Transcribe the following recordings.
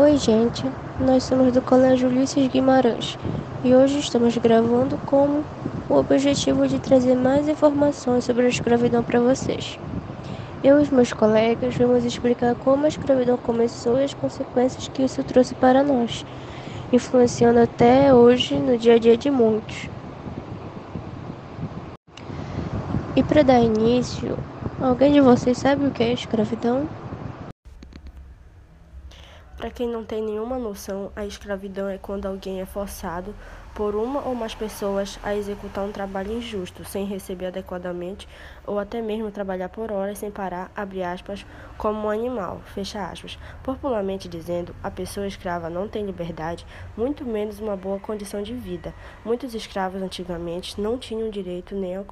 Oi, gente. Nós somos do Colégio Ulisses Guimarães e hoje estamos gravando com o objetivo de trazer mais informações sobre a escravidão para vocês. Eu e os meus colegas vamos explicar como a escravidão começou e as consequências que isso trouxe para nós, influenciando até hoje no dia a dia de muitos. E para dar início, alguém de vocês sabe o que é escravidão? Para quem não tem nenhuma noção, a escravidão é quando alguém é forçado por uma ou mais pessoas a executar um trabalho injusto, sem receber adequadamente, ou até mesmo trabalhar por horas sem parar, abre aspas, como um animal, fecha aspas. Popularmente dizendo, a pessoa escrava não tem liberdade, muito menos uma boa condição de vida. Muitos escravos antigamente não tinham direito nem ao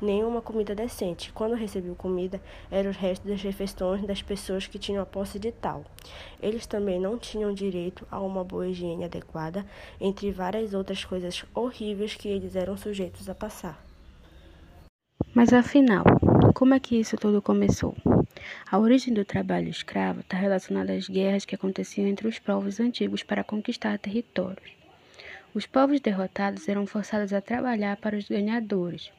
nem uma comida decente. Quando recebiam comida, eram os restos das refeições das pessoas que tinham a posse de tal. Eles também não tinham direito a uma boa higiene adequada, entre várias outras coisas horríveis que eles eram sujeitos a passar. Mas afinal, como é que isso tudo começou? A origem do trabalho escravo está relacionada às guerras que aconteciam entre os povos antigos para conquistar territórios. Os povos derrotados eram forçados a trabalhar para os ganhadores.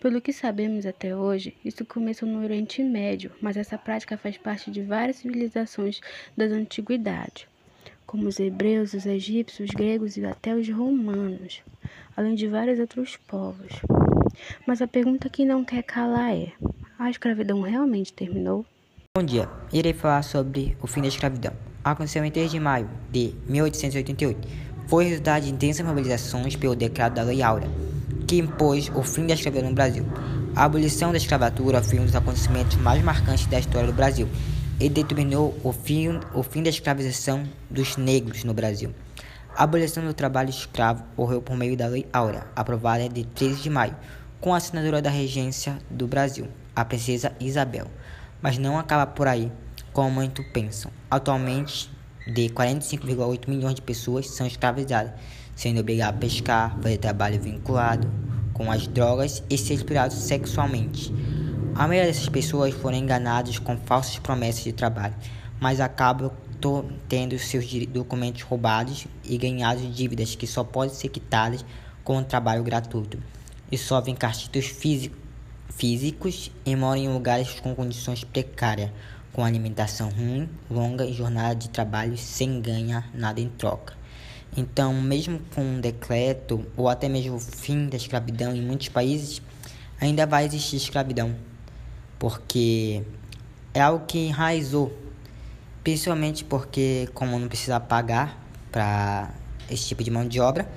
Pelo que sabemos até hoje, isso começou no Oriente Médio, mas essa prática faz parte de várias civilizações das antiguidades, como os hebreus, os egípcios, os gregos e até os romanos, além de vários outros povos. Mas a pergunta que não quer calar é: a escravidão realmente terminou? Bom dia, irei falar sobre o fim da escravidão. Aconteceu em 3 de maio de 1888. Foi resultado de intensas mobilizações pelo decreto da Lei Áurea que impôs o fim da escravidão no Brasil. A abolição da escravatura foi um dos acontecimentos mais marcantes da história do Brasil e determinou o fim, o fim da escravização dos negros no Brasil. A abolição do trabalho escravo ocorreu por meio da Lei Áurea, aprovada de 13 de maio, com a assinatura da regência do Brasil, a princesa Isabel. Mas não acaba por aí, como muitos pensam. Atualmente, de 45,8 milhões de pessoas são escravizadas, sendo obrigadas a pescar, fazer trabalho vinculado com as drogas e ser explorados sexualmente. A maioria dessas pessoas foram enganadas com falsas promessas de trabalho, mas acabam tendo seus documentos roubados e ganhando dívidas que só podem ser quitadas com um trabalho gratuito. E sofrem castigos físicos e moram em lugares com condições precárias, com alimentação ruim, longa e jornada de trabalho sem ganhar nada em troca. Então, mesmo com um decreto ou até mesmo o fim da escravidão em muitos países, ainda vai existir escravidão, porque é algo que enraizou, principalmente porque como não precisa pagar para esse tipo de mão de obra,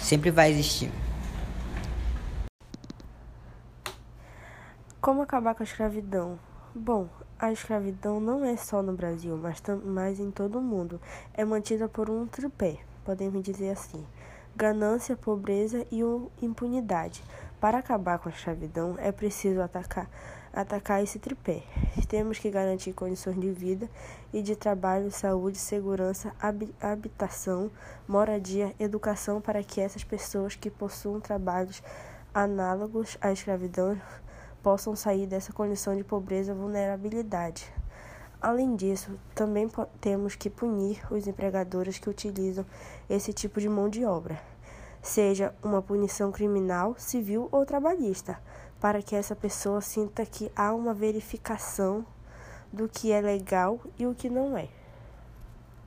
sempre vai existir. Como acabar com a escravidão? Bom, a escravidão não é só no Brasil, mas, mas em todo o mundo. É mantida por um tripé, podemos dizer assim: ganância, pobreza e impunidade. Para acabar com a escravidão, é preciso atacar, atacar esse tripé. Temos que garantir condições de vida e de trabalho, saúde, segurança, habitação, moradia, educação para que essas pessoas que possuam trabalhos análogos à escravidão possam sair dessa condição de pobreza e vulnerabilidade. Além disso, também temos que punir os empregadores que utilizam esse tipo de mão de obra, seja uma punição criminal, civil ou trabalhista, para que essa pessoa sinta que há uma verificação do que é legal e o que não é.